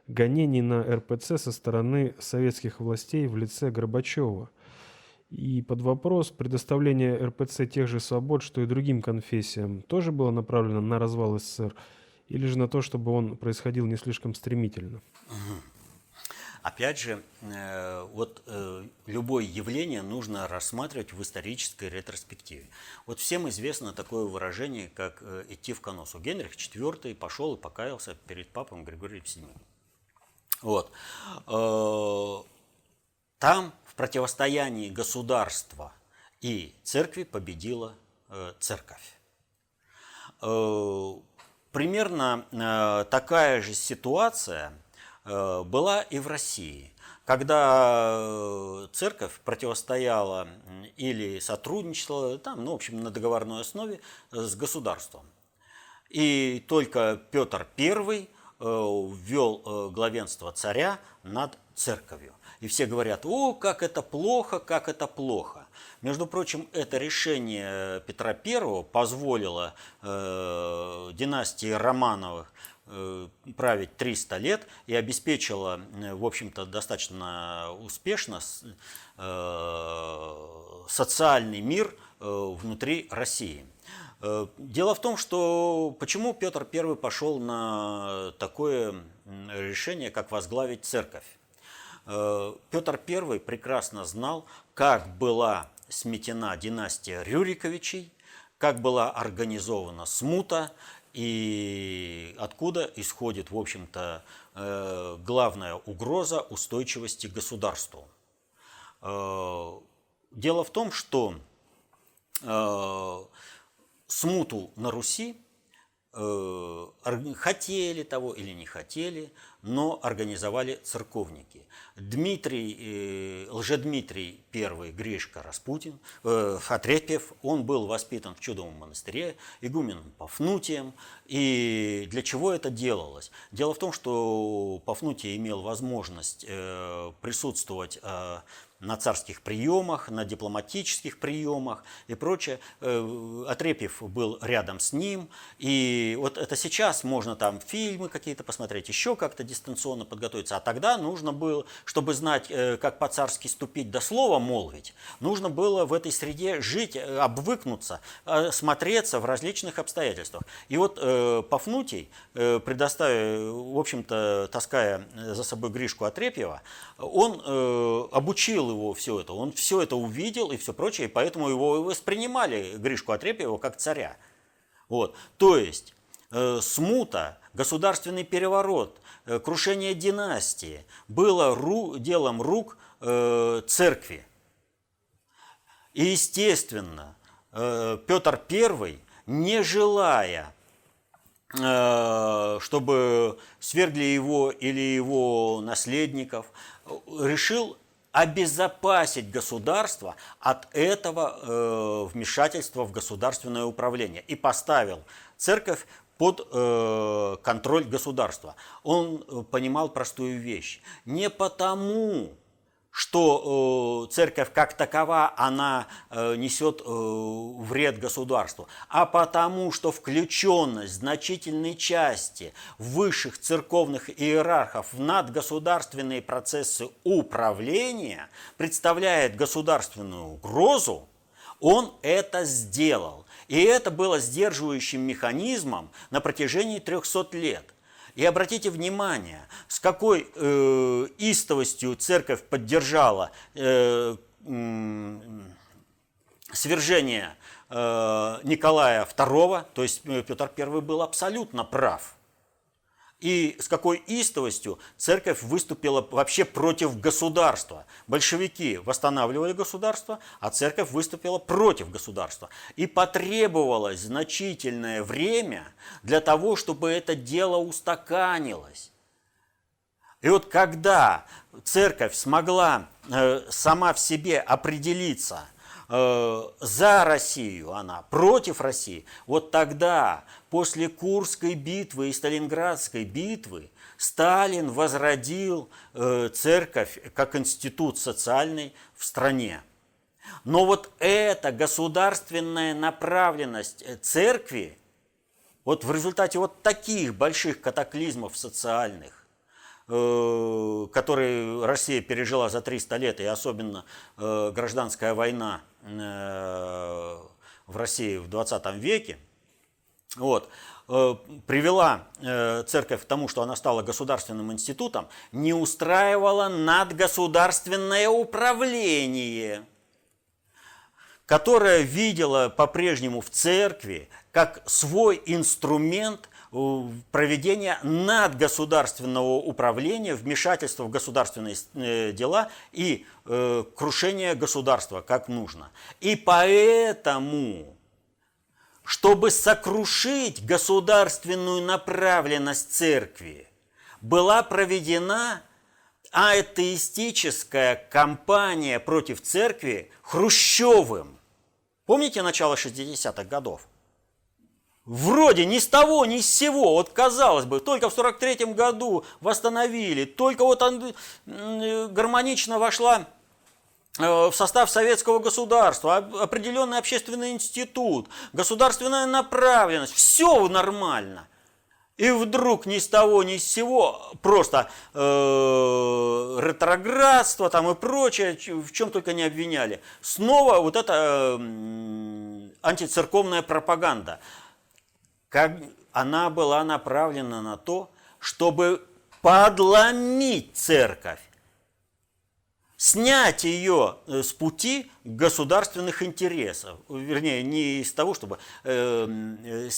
Speaker 1: гонений на РПЦ со стороны советских властей в лице Горбачева? И под вопрос предоставление РПЦ тех же свобод, что и другим конфессиям, тоже было направлено на развал СССР или же на то, чтобы он происходил не слишком стремительно?
Speaker 2: Опять же, э, вот э, любое явление нужно рассматривать в исторической ретроспективе. Вот всем известно такое выражение, как э, «идти в коносу». Генрих IV пошел и покаялся перед папом Григорием VII. Вот. Там в противостоянии государства и церкви победила церковь. Примерно такая же ситуация – Э, была и в России. Когда э, церковь противостояла или сотрудничала, там, ну, в общем, на договорной основе с государством. И только Петр I э, ввел главенство царя над церковью. И все говорят, о, как это плохо, как это плохо. Между прочим, это решение Петра I позволило э, династии Романовых Э, править 300 лет и обеспечила, э, в общем-то, достаточно успешно э, социальный мир внутри России. Дело в том, что почему Петр I пошел на такое решение, как возглавить церковь. Петр I прекрасно знал, как была сметена династия Рюриковичей, как была организована смута, и откуда исходит, в общем-то, э, главная угроза устойчивости государству. Э, дело в том, что э, смуту на Руси хотели того или не хотели, но организовали церковники. Дмитрий, э, Лжедмитрий I Гришка Распутин, э, он был воспитан в чудовом монастыре, игуменом Пафнутием. И для чего это делалось? Дело в том, что Пафнутий имел возможность э, присутствовать э, на царских приемах, на дипломатических приемах и прочее. Э, Отрепьев был рядом с ним. И вот это сейчас можно там фильмы какие-то посмотреть, еще как-то дистанционно подготовиться. А тогда нужно было, чтобы знать, э, как по-царски ступить до слова молвить, нужно было в этой среде жить, э, обвыкнуться, смотреться в различных обстоятельствах. И вот Пафнутий, предоставив, в общем-то, таская за собой Гришку Отрепьева, он обучил его все это, он все это увидел и все прочее, и поэтому его воспринимали, Гришку Отрепьева, как царя. Вот. То есть э, смута, государственный переворот, э, крушение династии было ру, делом рук э, церкви. И, естественно, э, Петр I, не желая э, чтобы свергли его или его наследников, решил обезопасить государство от этого э, вмешательства в государственное управление и поставил церковь под э, контроль государства. Он э, понимал простую вещь. Не потому, что э, церковь как такова, она э, несет э, вред государству, а потому, что включенность значительной части высших церковных иерархов в надгосударственные процессы управления представляет государственную угрозу, он это сделал. И это было сдерживающим механизмом на протяжении 300 лет. И обратите внимание, с какой э, истовостью церковь поддержала э, э, свержение э, Николая II, то есть э, Петр I был абсолютно прав. И с какой истовостью церковь выступила вообще против государства. Большевики восстанавливали государство, а церковь выступила против государства. И потребовалось значительное время для того, чтобы это дело устаканилось. И вот когда церковь смогла э, сама в себе определиться э, за Россию, она против России, вот тогда, после Курской битвы и Сталинградской битвы, Сталин возродил э, церковь как институт социальный в стране. Но вот эта государственная направленность церкви, вот в результате вот таких больших катаклизмов социальных, Э, который Россия пережила за 300 лет, и особенно э, гражданская война э, в России в 20 веке, вот, привела церковь к тому, что она стала государственным институтом, не устраивала надгосударственное управление, которое видело по-прежнему в церкви как свой инструмент проведения надгосударственного управления, вмешательства в государственные э, дела и э, крушения государства, как нужно. И поэтому, чтобы сокрушить государственную направленность церкви, была проведена атеистическая кампания против церкви Хрущевым. Помните начало 60-х годов? Вроде ни с того, ни с сего, вот казалось бы, только в 43 году восстановили, только вот гармонично вошла в состав советского государства, определенный общественный институт, государственная направленность, все нормально. И вдруг ни с того, ни с сего, просто э, ретроградство там и прочее, в чем только не обвиняли. Снова вот эта э, антицерковная пропаганда – как она была направлена на то, чтобы подломить церковь, снять ее э, с пути государственных интересов. Вернее, не из того, чтобы... Э, э,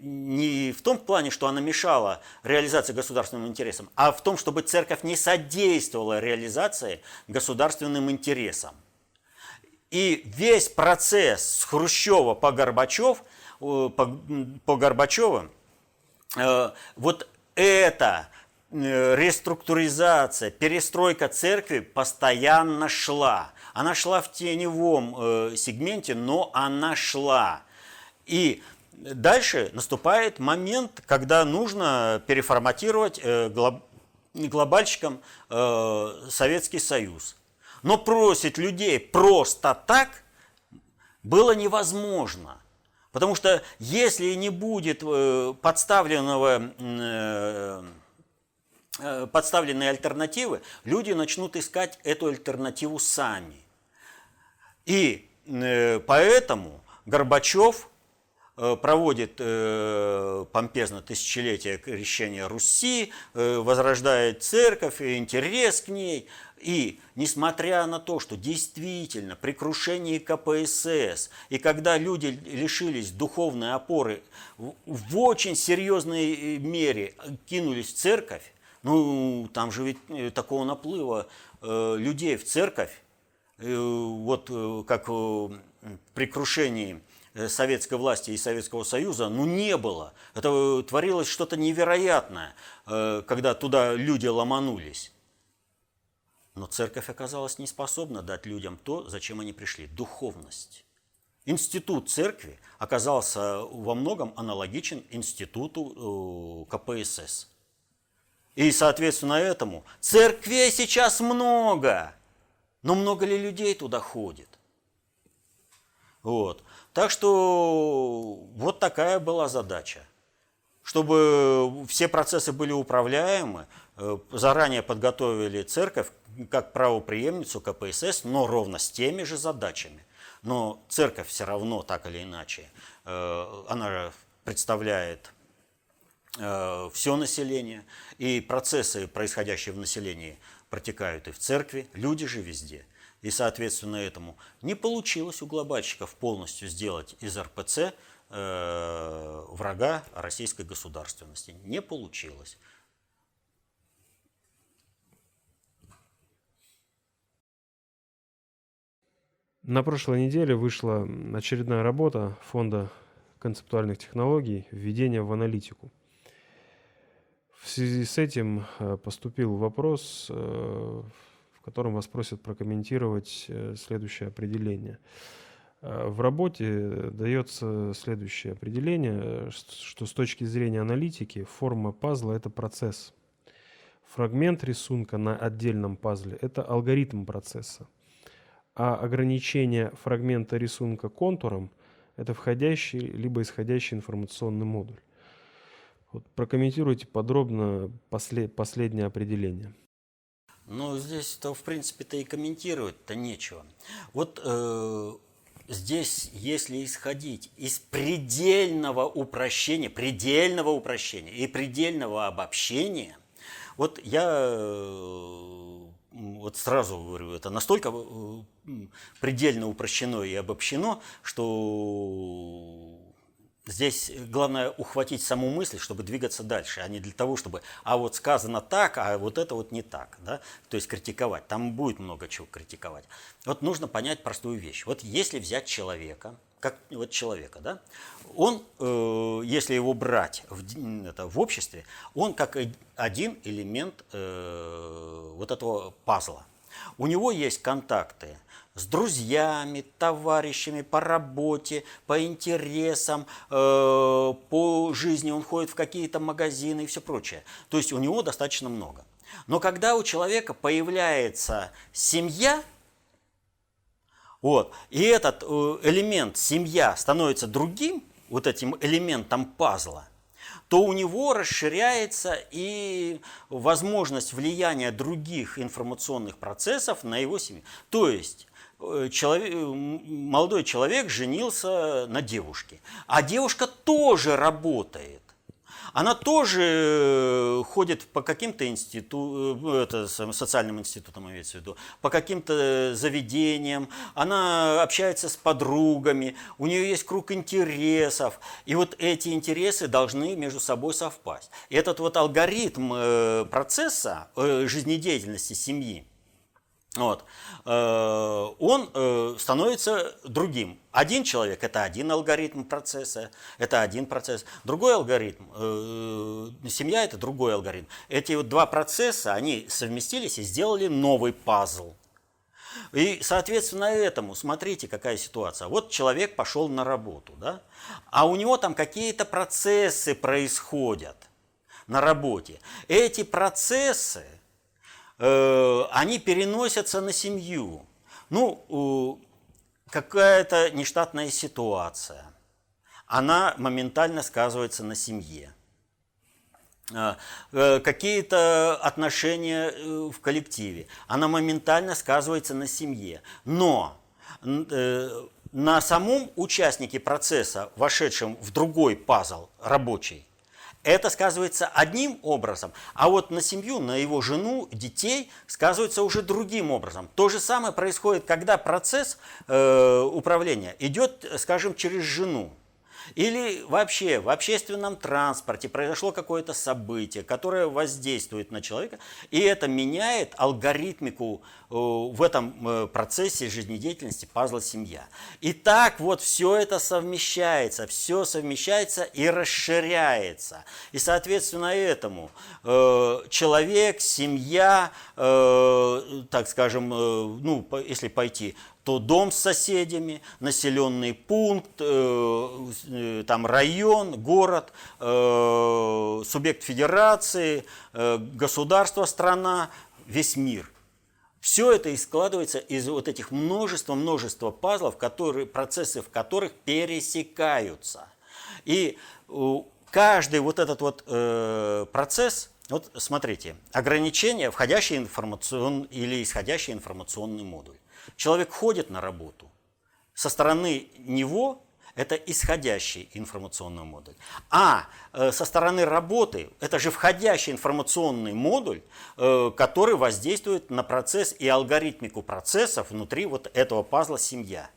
Speaker 2: не в том плане, что она мешала реализации государственным интересам, а в том, чтобы церковь не содействовала реализации государственным интересам. И весь процесс с Хрущева по Горбачев – по, по Горбачеву, э, вот эта э, реструктуризация, перестройка церкви постоянно шла. Она шла в теневом э, сегменте, но она шла. И дальше наступает момент, когда нужно переформатировать глобальщикам Советский Союз. Но просить людей просто так было невозможно – Потому что если не будет э, подставленного, э, э, подставленной альтернативы, люди начнут искать эту альтернативу сами. И поэтому Горбачев проводит помпезно тысячелетие крещения Руси, возрождает церковь, интерес к ней – и несмотря на то, что действительно при крушении КПСС и когда люди лишились духовной опоры, в очень серьезной э, мере кинулись в церковь, ну там же ведь э, такого наплыва э, людей в церковь, э, вот э, как э, при крушении советской власти и Советского Союза, ну не было. Это творилось что-то невероятное, когда туда люди ломанулись. Но церковь оказалась не способна дать людям то, зачем они пришли – духовность. Институт церкви оказался во многом аналогичен институту э, КПСС. И, соответственно, этому церквей сейчас много, но много ли людей туда ходит? Вот. Так что вот такая была задача. Чтобы все процессы были управляемы, э, заранее подготовили церковь как правоприемницу КПСС, но ровно с теми же задачами. Но церковь все равно, так или иначе, э, она представляет все население, и процессы, происходящие в населении, протекают и в церкви, люди же везде. И, соответственно, этому не получилось у глобальщиков полностью сделать из РПЦ э, врага российской государственности. Не получилось.
Speaker 1: На прошлой неделе вышла очередная работа Фонда концептуальных технологий «Введение в аналитику». В связи с этим э, поступил вопрос, э, в котором вас просят прокомментировать э, следующее определение. В работе дается следующее определение, что с точки зрения аналитики форма пазла – это процесс. Фрагмент рисунка на отдельном пазле – это алгоритм процесса. А ограничение фрагмента рисунка контуром – это входящий либо исходящий информационный модуль. Вот прокомментируйте подробно после, последнее определение.
Speaker 2: Ну, здесь-то, в принципе-то и комментировать-то нечего. Вот э, здесь, если исходить из предельного упрощения, предельного упрощения и предельного обобщения, вот я э, вот сразу говорю, это настолько э, предельно упрощено и обобщено, что Здесь главное ухватить саму мысль, чтобы двигаться дальше, а не для того, чтобы, а вот сказано так, а вот это вот не так, да, то есть критиковать. Там будет много чего критиковать. Вот нужно понять простую вещь. Вот если взять человека, как вот человека, да, он, э, если его брать в, это, в обществе, он как один элемент э, вот этого пазла. У него есть контакты с друзьями, товарищами по работе, по интересам, э, по жизни, он ходит в какие-то магазины и все прочее. То есть у него достаточно много. Но когда у человека появляется семья, вот, и этот э, элемент семья становится другим, вот этим элементом пазла, то у него расширяется и возможность влияния других информационных процессов на его семью. То есть человек, молодой человек женился на девушке, а девушка тоже работает. Она тоже э, ходит по каким-то институтам, э, это, социальным институтам имеется в виду, по каким-то заведениям, она общается с подругами, у нее есть круг интересов, и вот эти интересы должны между собой совпасть. И этот вот алгоритм процесса жизнедеятельности семьи, вот, э, он э, становится другим. Один человек – это один алгоритм процесса, это один процесс. Другой алгоритм, э, семья – это другой алгоритм. Эти вот два процесса, они совместились и сделали новый пазл. И, соответственно, этому, смотрите, какая ситуация. Вот человек пошел на работу, да? а у него там какие-то процессы происходят на работе. Эти процессы – они переносятся на семью. Ну, какая-то нештатная ситуация, она моментально сказывается на семье. Э, э, какие-то отношения в коллективе, она моментально сказывается на семье. Но на самом участнике процесса, вошедшем в другой пазл рабочий, это сказывается одним образом, а вот на семью, на его жену, детей сказывается уже другим образом. То же самое происходит, когда процесс э, управления идет, скажем, через жену. Или вообще в общественном транспорте произошло какое-то событие, которое воздействует на человека, и это меняет алгоритмику э, в этом э, процессе жизнедеятельности пазла семья. И так вот все это совмещается, все совмещается и расширяется. И соответственно этому э, человек, семья, так скажем, ну, если пойти то дом с соседями, населенный пункт, э, э, там район, город, э, субъект федерации, государство, страна, весь мир. Все это и складывается из вот этих множества-множества пазлов, которые, процессы в которых пересекаются. И каждый вот этот вот процесс, вот смотрите, ограничение, входящий информационный или исходящий информационный модуль. Человек ходит на работу. Со стороны него это исходящий информационный модуль. А э, со стороны работы это же входящий информационный модуль, э, который воздействует на процесс и алгоритмику процессов внутри вот этого пазла семья.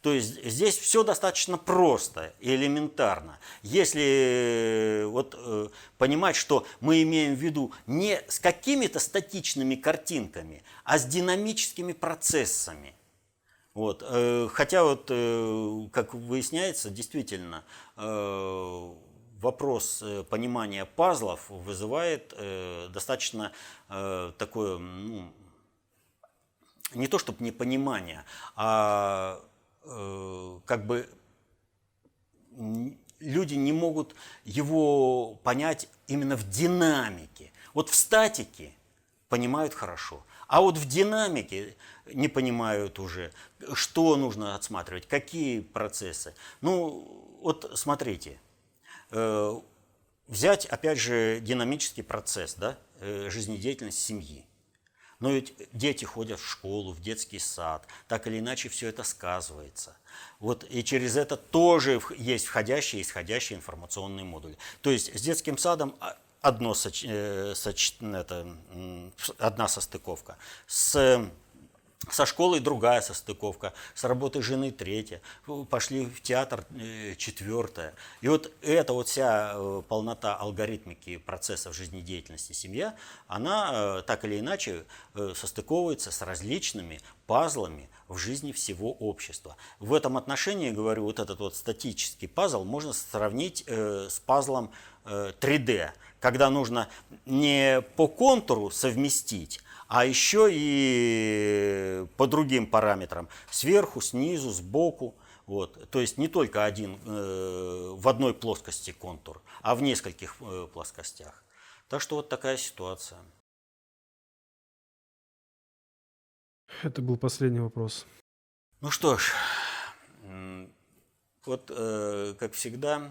Speaker 2: То есть здесь все достаточно просто и элементарно. Если э, вот, э, понимать, что мы имеем в виду не с какими-то статичными картинками, а с динамическими процессами. Вот. Э, хотя вот, как выясняется, действительно, вопрос понимания пазлов вызывает достаточно такое, ну, не то чтобы непонимание, а э, как бы люди не могут его понять именно в динамике. Вот в статике понимают хорошо, а вот в динамике не понимают уже, что нужно отсматривать, какие процессы. Ну, вот смотрите, э, взять, опять же, динамический процесс да, э, жизнедеятельности семьи. Но ведь дети ходят в школу, в детский сад, так или иначе все это сказывается. Вот, и через это тоже есть входящие и исходящие информационные модули. То есть с детским садом а, одно соч, э, соч, это, одна состыковка. С со школой другая состыковка, с работой жены третья, пошли в театр э, четвертая. И вот эта вот вся э, полнота алгоритмики процессов жизнедеятельности семья, она э, так или иначе состыковывается с различными пазлами в жизни всего общества. В этом отношении, говорю, вот этот вот статический пазл можно сравнить с пазлом 3D, когда нужно не по контуру совместить, а еще и по другим параметрам, сверху, снизу, сбоку. Вот. То есть не только один э, в одной плоскости контур, а в нескольких э, плоскостях. Так что вот такая ситуация.
Speaker 1: Это был последний вопрос.
Speaker 2: Ну что ж, вот э, как всегда,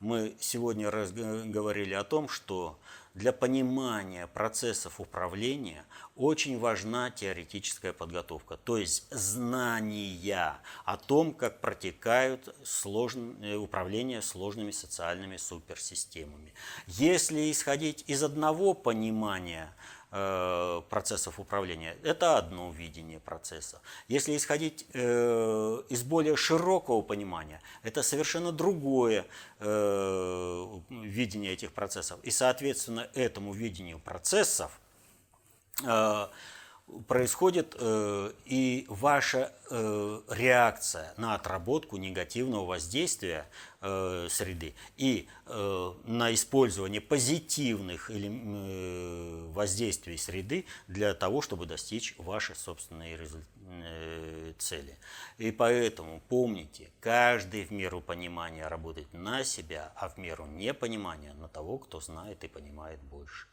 Speaker 2: мы сегодня говорили о том, что для понимания процессов управления очень важна теоретическая подготовка, то есть знания о том, как протекают сложные, управление сложными социальными суперсистемами. Если исходить из одного понимания Э, процессов управления. Это одно видение процесса. Если исходить э, из более широкого понимания, это совершенно другое э, видение этих процессов. И, соответственно, этому видению процессов происходит э, и ваша э, реакция на отработку негативного воздействия э, среды и на использование позитивных воздействий среды для того, чтобы достичь вашей собственной э, цели. И поэтому помните, каждый в меру понимания работает на себя, а в меру непонимания на того, кто знает и понимает больше.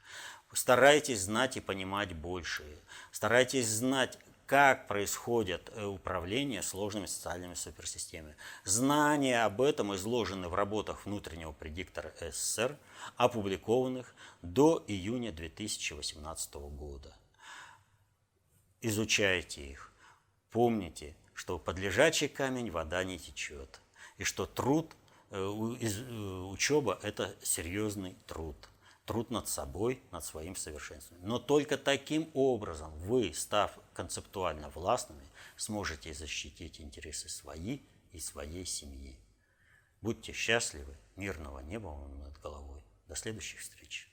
Speaker 2: Старайтесь знать и понимать больше. Старайтесь знать, как происходит э, управление сложными социальными суперсистемами. Знания об этом изложены в работах внутреннего предиктора СССР, опубликованных до июня 2018 года. Изучайте их. Помните, что под лежачий камень вода не течет, и что труд, э, э, учеба – это серьезный труд – труд над собой, над своим совершенствованием. Но только таким образом вы, став концептуально властными, сможете защитить интересы свои и своей семьи. Будьте счастливы, мирного неба вам над головой. До следующих встреч.